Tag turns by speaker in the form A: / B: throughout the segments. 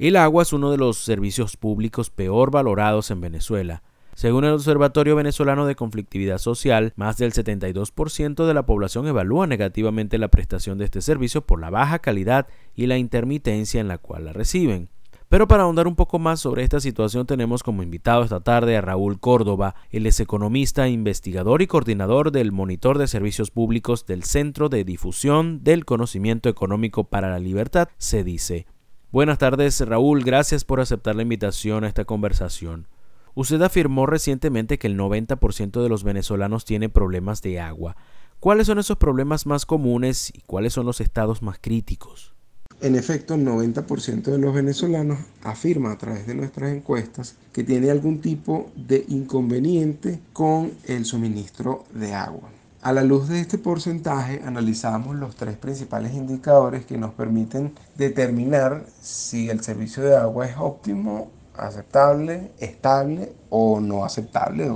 A: El agua es uno de los servicios públicos peor valorados en Venezuela. Según el Observatorio Venezolano de Conflictividad Social, más del 72% de la población evalúa negativamente la prestación de este servicio por la baja calidad y la intermitencia en la cual la reciben. Pero para ahondar un poco más sobre esta situación tenemos como invitado esta tarde a Raúl Córdoba, él es economista, investigador y coordinador del Monitor de Servicios Públicos del Centro de Difusión del Conocimiento Económico para la Libertad, se dice. Buenas tardes, Raúl. Gracias por aceptar la invitación a esta conversación. Usted afirmó recientemente que el 90% de los venezolanos tiene problemas de agua. ¿Cuáles son esos problemas más comunes y cuáles son los estados más críticos?
B: En efecto, el 90% de los venezolanos afirma a través de nuestras encuestas que tiene algún tipo de inconveniente con el suministro de agua. A la luz de este porcentaje analizamos los tres principales indicadores que nos permiten determinar si el servicio de agua es óptimo, aceptable, estable o no aceptable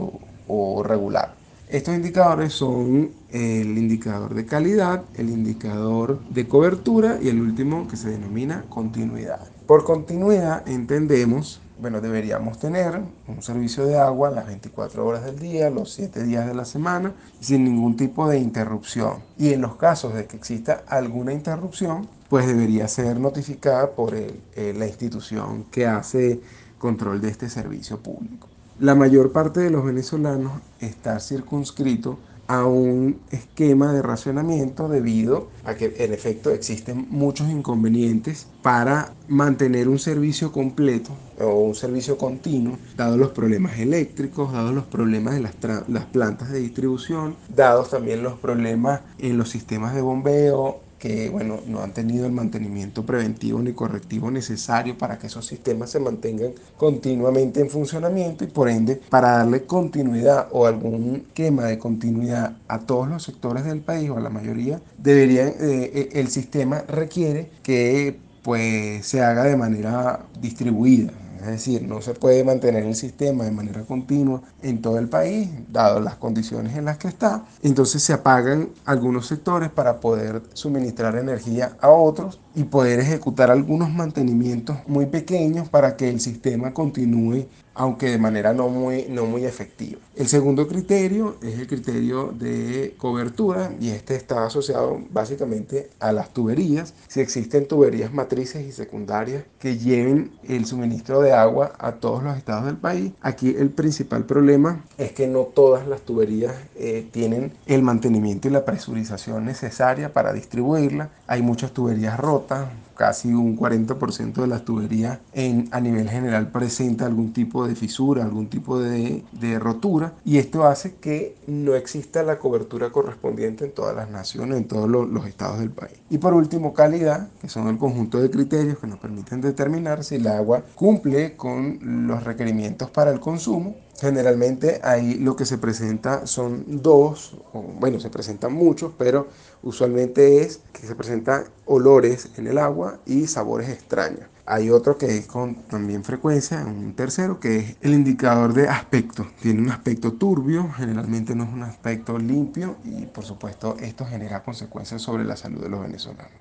B: o, regular. Estos indicadores son el indicador de calidad, el indicador de cobertura y el último que se denomina continuidad. Por continuidad entendemos bueno, deberíamos tener un servicio de agua las 24 horas del día, los 7 días de la semana, sin ningún tipo de interrupción. Y en los casos de que exista alguna interrupción, pues debería ser notificada por eh, la institución que hace control de este servicio público. La mayor parte de los venezolanos está circunscrito a un esquema de racionamiento debido a que en efecto existen muchos inconvenientes para mantener un servicio completo o un servicio continuo, dados los problemas eléctricos, dados los problemas de las, las plantas de distribución, dados también los problemas en los sistemas de bombeo, que bueno, no han tenido el mantenimiento preventivo ni correctivo necesario para que esos sistemas se mantengan continuamente en funcionamiento y por ende para darle continuidad o algún esquema de continuidad a todos los sectores del país o a la mayoría, deberían, eh, eh, el sistema requiere que pues se haga de manera distribuida, es decir, no se puede mantener el sistema de manera continua en todo el país, dado las condiciones en las que está. Entonces se apagan algunos sectores para poder suministrar energía a otros y poder ejecutar algunos mantenimientos muy pequeños para que el sistema continúe aunque de manera no muy, no muy efectiva. El segundo criterio es el criterio de cobertura y este está asociado básicamente a las tuberías. Si existen tuberías matrices y secundarias que lleven el suministro de agua a todos los estados del país, aquí el principal problema es que no todas las tuberías eh, tienen el mantenimiento y la presurización necesaria para distribuirla. Hay muchas tuberías rotas, casi un 40% de las tuberías en, a nivel general presenta algún tipo de fisura, algún tipo de, de, rotura y esto hace que no exista la cobertura correspondiente en todas las naciones, en todos los, los estados del país. Y por último, calidad, que son el conjunto de criterios que nos permiten determinar si el agua cumple con los requerimientos para el consumo Generalmente ahí lo que se presenta son dos, bueno, se presentan muchos, pero usualmente es que se presentan olores en el agua y sabores extraños. Hay otro que es con también frecuencia, un tercero, que es el indicador de aspecto. Tiene un aspecto turbio, generalmente no es un aspecto limpio y por supuesto esto genera consecuencias sobre la salud de los venezolanos.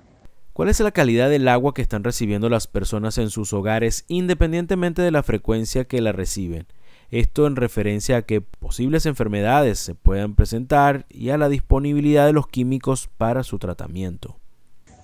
A: ¿Cuál es la calidad del agua que están recibiendo las personas en sus hogares independientemente de la frecuencia que la reciben? Esto en referencia a que posibles enfermedades se puedan presentar y a la disponibilidad de los químicos para su tratamiento.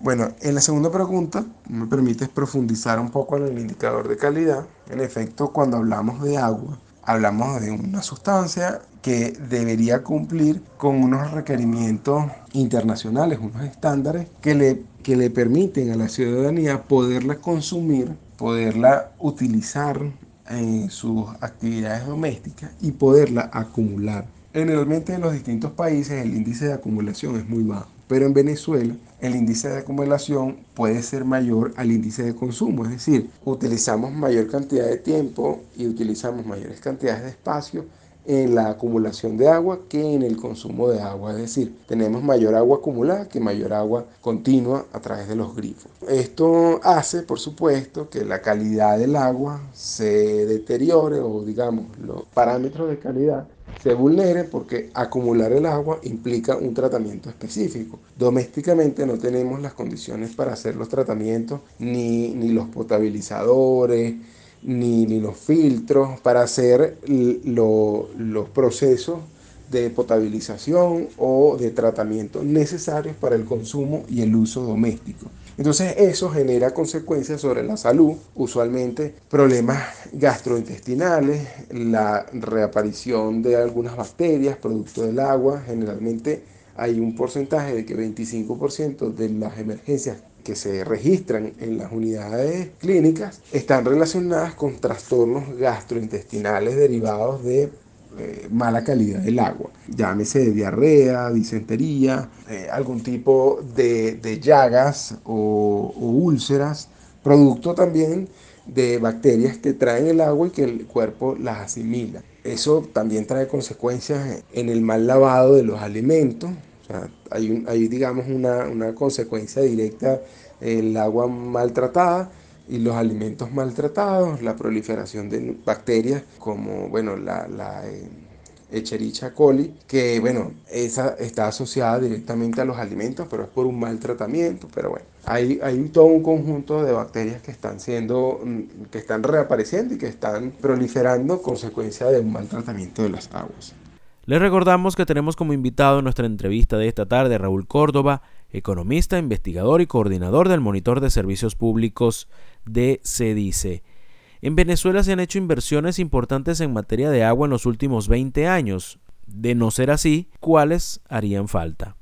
B: Bueno, en la segunda pregunta me permites profundizar un poco en el indicador de calidad. En efecto, cuando hablamos de agua, hablamos de una sustancia que debería cumplir con unos requerimientos internacionales, unos estándares que le, que le permiten a la ciudadanía poderla consumir, poderla utilizar en sus actividades domésticas y poderla acumular. Generalmente en los distintos países el índice de acumulación es muy bajo, pero en Venezuela el índice de acumulación puede ser mayor al índice de consumo, es decir, utilizamos mayor cantidad de tiempo y utilizamos mayores cantidades de espacio en la acumulación de agua que en el consumo de agua. Es decir, tenemos mayor agua acumulada que mayor agua continua a través de los grifos. Esto hace, por supuesto, que la calidad del agua se deteriore o digamos los parámetros de calidad se vulnere porque acumular el agua implica un tratamiento específico. Domésticamente no tenemos las condiciones para hacer los tratamientos, ni, ni los potabilizadores, ni, ni, los filtros, para hacer los procesos de potabilización o de tratamiento necesarios para el consumo y el uso doméstico. Entonces eso genera consecuencias sobre la salud, usualmente problemas gastrointestinales, la reaparición de algunas bacterias producto del agua, generalmente hay un porcentaje de que 25% de las emergencias que se registran en las unidades clínicas están relacionadas con trastornos gastrointestinales derivados de eh, mala calidad del agua. Llámese diarrea, disentería, eh, algún tipo de, llagas o, úlceras, producto también de bacterias que traen el agua y que el cuerpo las asimila. Eso también trae consecuencias en el mal lavado de los alimentos. Hay, digamos, una, una consecuencia directa el agua maltratada y los alimentos maltratados, la proliferación de bacterias como bueno, la, la eh, Echerichia coli, que bueno, esa está asociada directamente a los alimentos, pero es por un mal tratamiento, pero bueno, hay, hay todo un conjunto de bacterias que están siendo, mm, que están reapareciendo y que están proliferando consecuencia de un mal tratamiento de las aguas.
A: Les recordamos que tenemos como invitado en nuestra entrevista de esta tarde a Raúl Córdoba, economista, investigador y coordinador del Monitor de Servicios Públicos de CEDICE. En Venezuela se han hecho inversiones importantes en materia de agua en los últimos 20 años. De no ser así, ¿cuáles harían falta?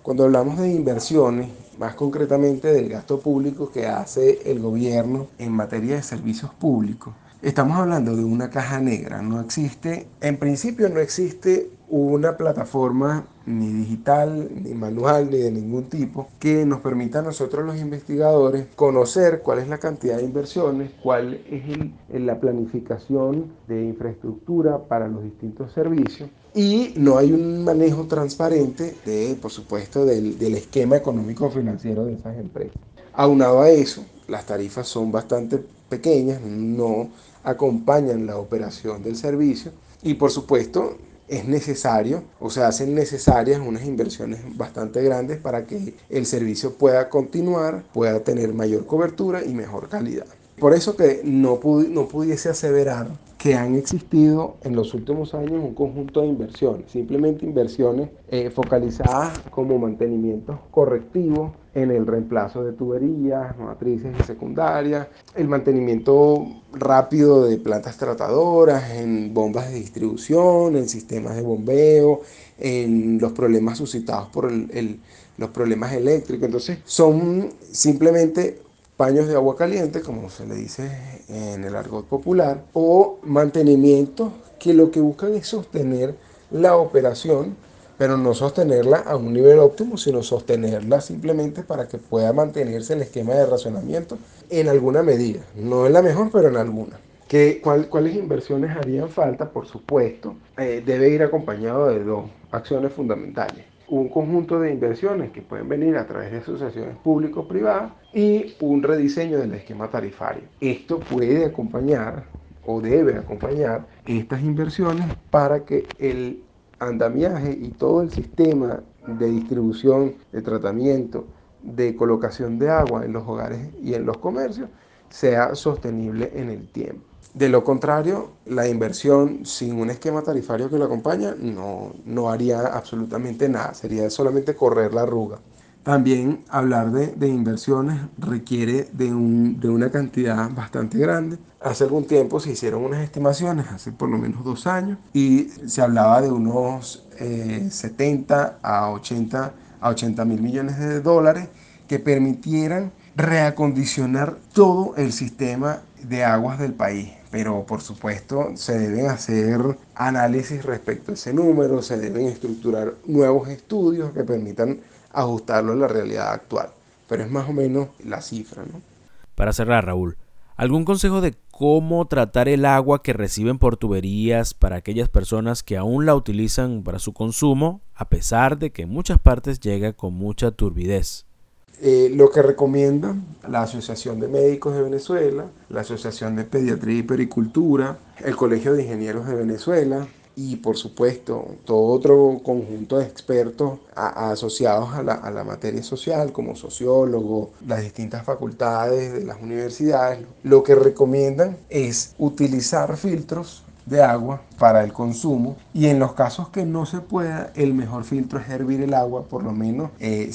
B: Cuando hablamos de inversiones, más concretamente del gasto público que hace el gobierno en materia de servicios públicos, estamos hablando de una caja negra. No existe, en principio no existe una plataforma ni digital, ni manual, ni de ningún tipo, que nos permita a nosotros los investigadores conocer cuál es la cantidad de inversiones, cuál es la planificación de infraestructura para los distintos servicios. Y no hay un manejo transparente de, por supuesto, del, del esquema económico financiero de esas empresas. Aunado a eso, las tarifas son bastante pequeñas, no acompañan la operación del servicio y por supuesto es necesario o se hacen necesarias unas inversiones bastante grandes para que el servicio pueda continuar, pueda tener mayor cobertura y mejor calidad. Por eso que no, no pudiese aseverar que han existido en los últimos años un conjunto de inversiones, simplemente inversiones eh, focalizadas como mantenimientos correctivos en el reemplazo de tuberías, matrices secundarias, el mantenimiento rápido de plantas tratadoras, en bombas de distribución, en sistemas de bombeo, en los problemas suscitados por los problemas eléctricos. Entonces son simplemente paños de agua caliente, como se le dice en el argot popular, o mantenimiento que lo que buscan es sostener la operación, pero no sostenerla a un nivel óptimo, sino sostenerla simplemente para que pueda mantenerse el esquema de racionamiento en alguna medida. No es la mejor, pero en alguna. ¿Qué, ¿Cuáles inversiones harían falta? Por supuesto, eh, debe ir acompañado de dos acciones fundamentales un conjunto de inversiones que pueden venir a través de asociaciones público-privadas y un rediseño del esquema tarifario. Esto puede acompañar o debe acompañar estas inversiones para que el andamiaje y todo el sistema de distribución, de tratamiento, de colocación de agua en los hogares y en los comercios sea sostenible en el tiempo. De lo contrario, la inversión sin un esquema tarifario que lo acompaña no, no haría absolutamente nada, sería solamente correr la arruga. También hablar de, de inversiones requiere de, un, de, una cantidad bastante grande. Hace algún tiempo se hicieron unas estimaciones, hace por lo menos dos años, y se hablaba de unos 70 eh, a 80 a 80 mil millones de dólares que permitieran reacondicionar todo el sistema de aguas del país pero por supuesto se deben hacer análisis respecto a ese número, se deben estructurar nuevos estudios que permitan ajustarlo a la realidad actual. Pero es más o menos la cifra. ¿no?
A: Para cerrar, Raúl, ¿algún consejo de cómo tratar el agua que reciben por tuberías para aquellas personas que aún la utilizan para su consumo, a pesar de que en muchas partes llega con mucha turbidez?
B: Eh, lo que recomienda la Asociación de Médicos de Venezuela, la Asociación de Pediatría y Pericultura, el Colegio de Ingenieros de Venezuela y por supuesto todo otro conjunto de expertos asociados a la, a la, materia social como sociólogos, las distintas facultades de las universidades, lo que recomiendan es utilizar filtros de agua para el consumo y en los casos que no se pueda el mejor filtro es hervir el agua por lo menos eh,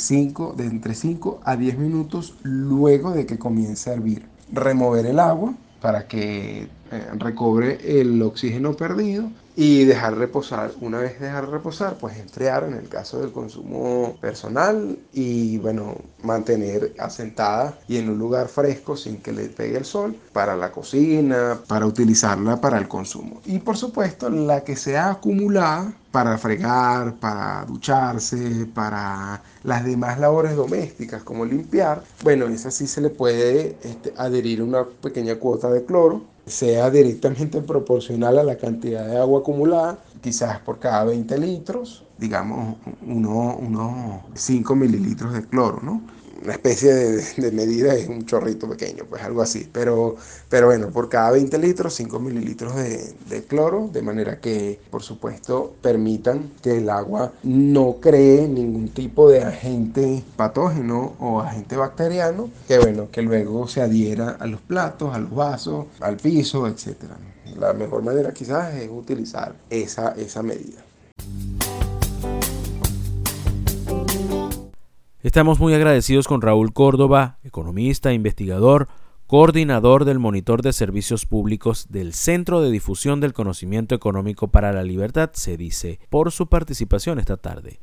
B: de entre 5 a 10 minutos luego de que comience a hervir. Remover el agua para que eh, recobre el oxígeno perdido y dejar reposar. Una vez dejar reposar, pues enfriar en el caso del consumo personal y bueno, mantener asentada y en un lugar fresco sin que le pegue el sol para la cocina, para utilizarla para el consumo. Y por supuesto, la que sea acumulada para fregar, para ducharse, para las demás labores domésticas como limpiar, bueno, esa sí se le puede este, adherir una pequeña cuota de cloro sea directamente proporcional a la cantidad de agua acumulada, quizás por cada 20 litros, digamos unos uno 5 mililitros de cloro, ¿no? una especie de, medida es un chorrito pequeño, pues algo así. Pero, pero bueno, por cada 20 litros, 5 mililitros de, de, cloro, de manera que, por supuesto, permitan que el agua no cree ningún tipo de agente patógeno o agente bacteriano, que bueno, que luego se adhiera a los platos, a los vasos, al piso, etc. La mejor manera quizás es utilizar esa, esa medida.
A: Estamos muy agradecidos con Raúl Córdoba, economista, investigador, coordinador del Monitor de Servicios Públicos del Centro de Difusión del Conocimiento Económico para la Libertad, se dice, por su participación esta tarde.